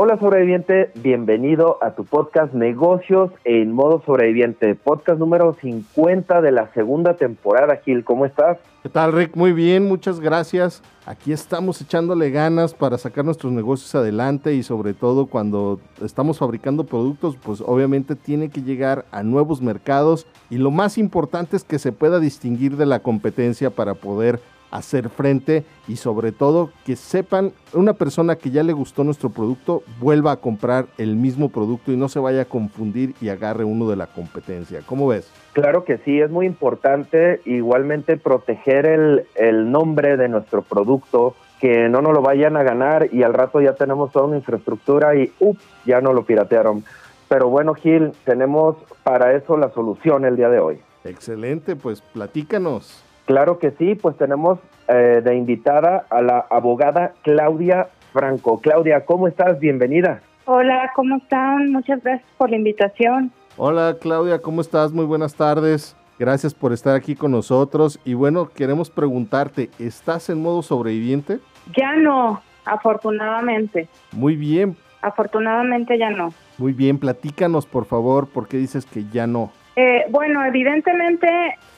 Hola sobreviviente, bienvenido a tu podcast Negocios en modo sobreviviente, podcast número 50 de la segunda temporada, Gil, ¿cómo estás? ¿Qué tal, Rick? Muy bien, muchas gracias. Aquí estamos echándole ganas para sacar nuestros negocios adelante y sobre todo cuando estamos fabricando productos, pues obviamente tiene que llegar a nuevos mercados y lo más importante es que se pueda distinguir de la competencia para poder hacer frente y sobre todo que sepan una persona que ya le gustó nuestro producto vuelva a comprar el mismo producto y no se vaya a confundir y agarre uno de la competencia. ¿Cómo ves? Claro que sí, es muy importante igualmente proteger el, el nombre de nuestro producto, que no nos lo vayan a ganar y al rato ya tenemos toda una infraestructura y ups, ya no lo piratearon. Pero bueno, Gil, tenemos para eso la solución el día de hoy. Excelente, pues platícanos. Claro que sí, pues tenemos eh, de invitada a la abogada Claudia Franco. Claudia, ¿cómo estás? Bienvenida. Hola, ¿cómo están? Muchas gracias por la invitación. Hola Claudia, ¿cómo estás? Muy buenas tardes. Gracias por estar aquí con nosotros. Y bueno, queremos preguntarte, ¿estás en modo sobreviviente? Ya no, afortunadamente. Muy bien. Afortunadamente ya no. Muy bien, platícanos por favor, ¿por qué dices que ya no? Eh, bueno, evidentemente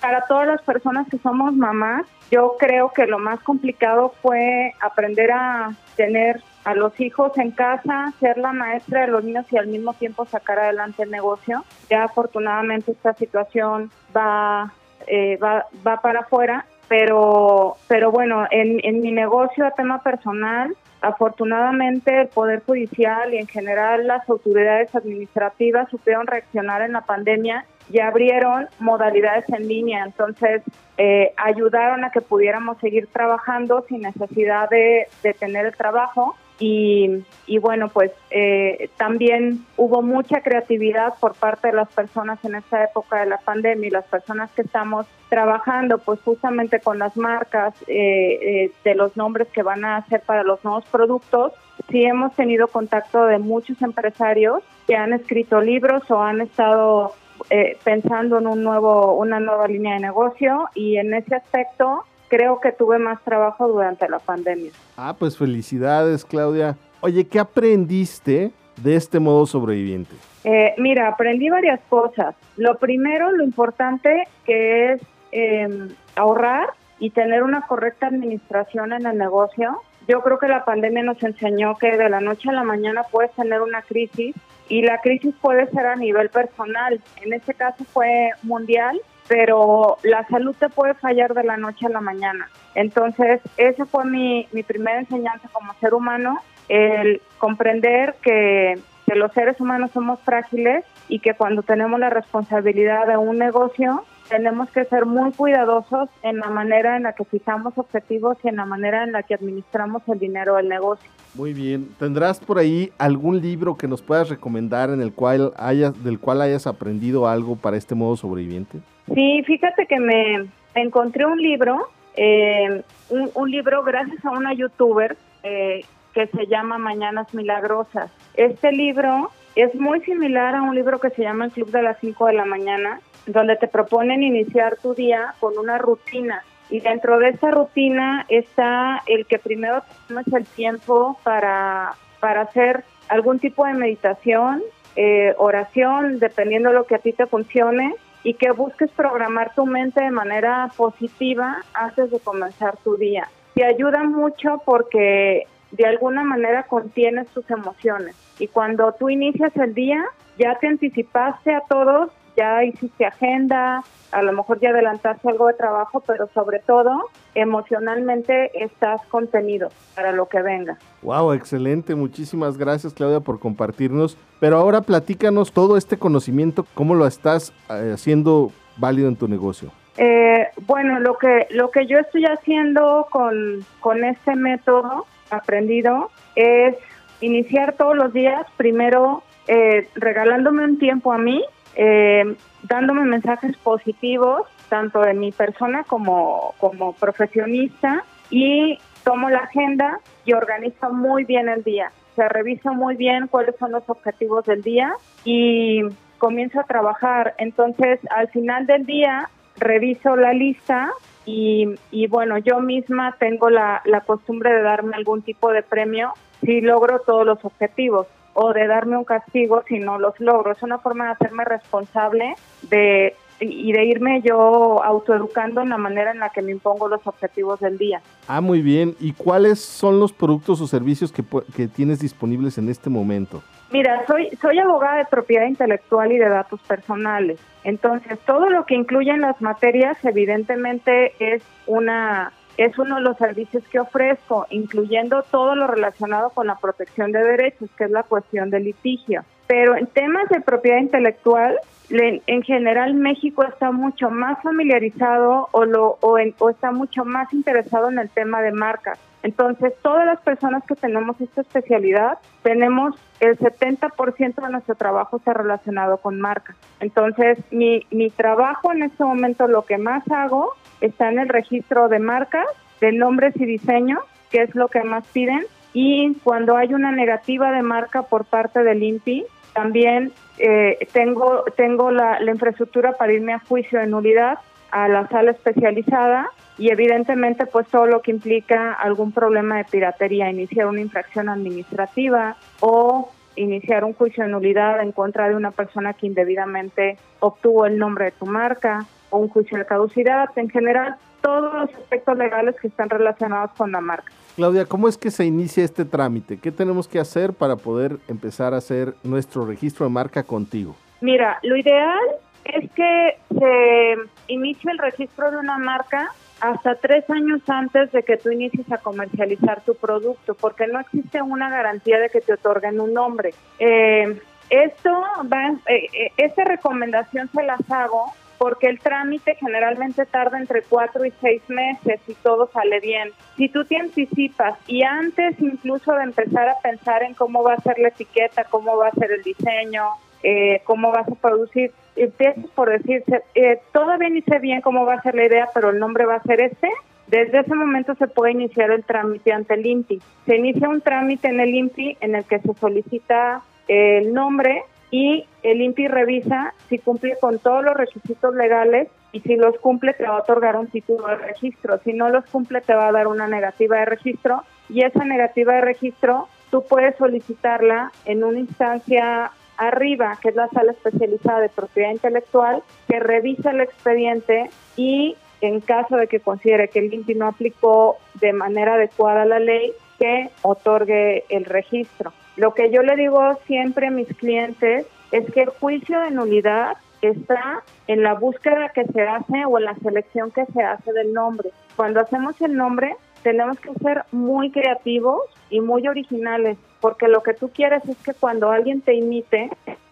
para todas las personas que somos mamás, yo creo que lo más complicado fue aprender a tener a los hijos en casa, ser la maestra de los niños y al mismo tiempo sacar adelante el negocio. Ya afortunadamente esta situación va, eh, va, va para afuera, pero, pero bueno, en, en mi negocio a tema personal, afortunadamente el Poder Judicial y en general las autoridades administrativas supieron reaccionar en la pandemia ya abrieron modalidades en línea, entonces eh, ayudaron a que pudiéramos seguir trabajando sin necesidad de, tener el trabajo. Y, y bueno, pues eh, también hubo mucha creatividad por parte de las personas en esta época de la pandemia y las personas que estamos trabajando pues justamente con las marcas eh, de los nombres que van a hacer para los nuevos productos. Sí hemos tenido contacto de muchos empresarios que han escrito libros o han estado eh, pensando en un nuevo, una nueva línea de negocio y en ese aspecto creo que tuve más trabajo durante la pandemia. Ah, pues felicidades Claudia. Oye, ¿qué aprendiste de este modo sobreviviente? Eh, mira, aprendí varias cosas. Lo primero, lo importante que es em, ahorrar y tener una correcta administración en el negocio. Yo creo que la pandemia nos enseñó que de la noche a la mañana puedes tener una crisis y la crisis puede ser a nivel personal. En este caso fue mundial, pero la salud te puede fallar de la noche a la mañana. Entonces, esa fue mi, mi primera enseñanza como ser humano, el comprender que, que los seres humanos somos frágiles y que cuando tenemos la responsabilidad de un negocio, tenemos que ser muy cuidadosos en la manera en la que fijamos objetivos y en la manera en la que administramos el dinero del negocio. Muy bien. ¿Tendrás por ahí algún libro que nos puedas recomendar en el cual hayas, del cual hayas aprendido algo para este modo sobreviviente? Sí, fíjate que me encontré un libro, eh, un, libro gracias a una youtuber eh, que se llama Mañanas Milagrosas. Este libro es muy similar a un libro que se llama El Club de las 5 de la mañana, donde te proponen iniciar tu día con una rutina. Y dentro de esa rutina está el que primero tomes el tiempo para, para hacer algún tipo de meditación, eh, oración, dependiendo de lo que a ti te funcione, y que busques programar tu mente de manera positiva antes de comenzar tu día. Te ayuda mucho porque de alguna manera contienes tus emociones. Y cuando tú inicias el día, ya te anticipaste a todos ya hiciste agenda, a lo mejor ya adelantaste algo de trabajo, pero sobre todo emocionalmente estás contenido para lo que venga. Wow, excelente. Muchísimas gracias Claudia por compartirnos. Pero ahora platícanos todo este conocimiento, cómo lo estás eh, haciendo válido en tu negocio. Eh, bueno, lo que lo que yo estoy haciendo con, con este método aprendido es iniciar todos los días primero eh, regalándome un tiempo a mí eh, dándome mensajes positivos, tanto de mi persona como, como profesionista, y tomo la agenda y organizo muy bien el día. Se revisa muy bien cuáles son los objetivos del día y comienzo a trabajar. Entonces, al final del día, reviso la lista y, y bueno, yo misma tengo la, la costumbre de darme algún tipo de premio si logro todos los objetivos o de darme un castigo si no los logro. Es una forma de hacerme responsable de y de irme yo autoeducando en la manera en la que me impongo los objetivos del día. Ah, muy bien. ¿Y cuáles son los productos o servicios que, que tienes disponibles en este momento? Mira, soy, soy abogada de propiedad intelectual y de datos personales. Entonces, todo lo que incluye en las materias, evidentemente, es una es uno de los servicios que ofrezco, incluyendo todo lo relacionado con la protección de derechos, que es la cuestión del litigio. Pero en temas de propiedad intelectual, en general México está mucho más familiarizado o, está mucho más interesado en el tema de marcas. Entonces, todas las personas que tenemos esta especialidad, tenemos el 70% de nuestro trabajo está relacionado con marcas. Entonces, mi trabajo en este momento, lo que más hago, está en el registro de marcas, de nombres y diseños, que es lo que más piden. Y cuando hay una negativa de marca por parte del INPI, también eh, tengo, tengo la, la infraestructura para irme a juicio de nulidad a la sala especializada y evidentemente pues todo lo que implica algún problema de piratería, iniciar una infracción administrativa o iniciar un juicio de nulidad en contra de una persona que indebidamente obtuvo el nombre de tu marca o un juicio de caducidad, en general todos los aspectos legales que están relacionados con la marca. Claudia, ¿cómo es que se inicia este trámite? ¿Qué tenemos que hacer para poder empezar a hacer nuestro registro de marca contigo? Mira, lo ideal es que se inicie el registro de una marca hasta tres años antes de que tú inicies a comercializar tu producto, porque no existe una garantía de que te otorguen un nombre. Eh, esto va, eh, eh, esta recomendación se las hago porque el trámite generalmente tarda entre cuatro y seis meses y todo sale bien. Si tú te anticipas y antes incluso de empezar a pensar en cómo va a ser la etiqueta, cómo va a ser el diseño, eh, cómo vas a producir, empiezas por decirse, eh, todavía ni sé bien cómo va a ser la idea, pero el nombre va a ser este, desde ese momento se puede iniciar el trámite ante el INPI. Se inicia un trámite en el INPI en el que se solicita el nombre, y el INPI revisa si cumple con todos los requisitos legales y si los cumple te va a otorgar un título de registro. Si no los cumple te va a dar una negativa de registro y esa negativa de registro tú puedes solicitarla en una instancia arriba, que es la sala especializada de propiedad intelectual, que revisa el expediente y en caso de que considere que el INPI no aplicó de manera adecuada la ley, que otorgue el registro. Lo que yo le digo siempre a mis clientes es que el juicio de nulidad está en la búsqueda que se hace o en la selección que se hace del nombre. Cuando hacemos el nombre, tenemos que ser muy creativos y muy originales, porque lo que tú quieres es que cuando alguien te imite,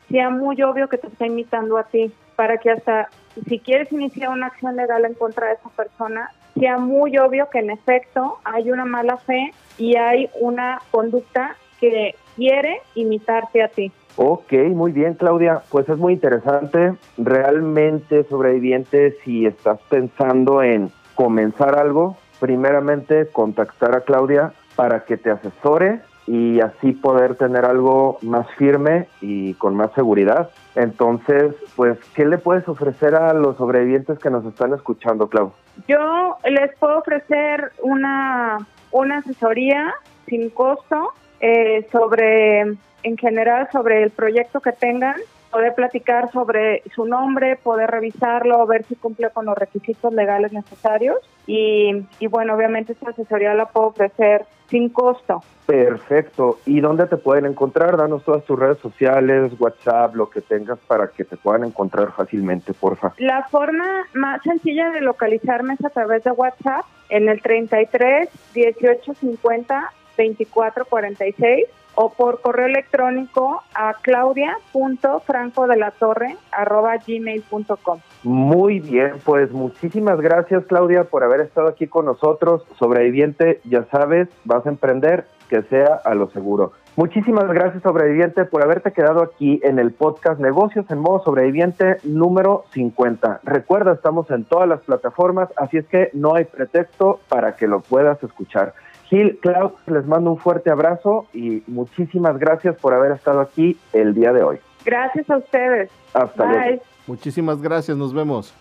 sea muy obvio que te está imitando a ti, para que hasta si quieres iniciar una acción legal en contra de esa persona, sea muy obvio que en efecto hay una mala fe y hay una conducta que quiere imitarte a ti. Ok, muy bien Claudia, pues es muy interesante. Realmente sobreviviente, si estás pensando en comenzar algo, primeramente contactar a Claudia para que te asesore y así poder tener algo más firme y con más seguridad. Entonces, pues, ¿qué le puedes ofrecer a los sobrevivientes que nos están escuchando, Clau? Yo les puedo ofrecer una, una asesoría sin costo eh, sobre, en general, sobre el proyecto que tengan, poder platicar sobre su nombre, poder revisarlo, ver si cumple con los requisitos legales necesarios y, y bueno, obviamente esta asesoría la puedo ofrecer sin costo. Perfecto. ¿Y dónde te pueden encontrar? Danos todas tus redes sociales, WhatsApp, lo que tengas para que te puedan encontrar fácilmente, porfa. La forma más sencilla de localizarme es a través de WhatsApp en el 33 18 50 2446 o por correo electrónico a claudia.francodelatorre.gmail.com. Muy bien, pues muchísimas gracias Claudia por haber estado aquí con nosotros. Sobreviviente, ya sabes, vas a emprender, que sea a lo seguro. Muchísimas gracias, sobreviviente, por haberte quedado aquí en el podcast Negocios en modo sobreviviente número 50. Recuerda, estamos en todas las plataformas, así es que no hay pretexto para que lo puedas escuchar. Gil, Klaus, les mando un fuerte abrazo y muchísimas gracias por haber estado aquí el día de hoy. Gracias a ustedes. Hasta luego. Muchísimas gracias, nos vemos.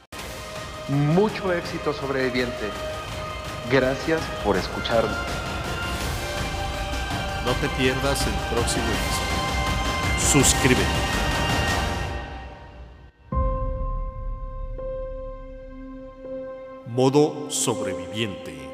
Mucho éxito, sobreviviente. Gracias por escucharnos. No te pierdas el próximo episodio. Suscríbete. Modo sobreviviente.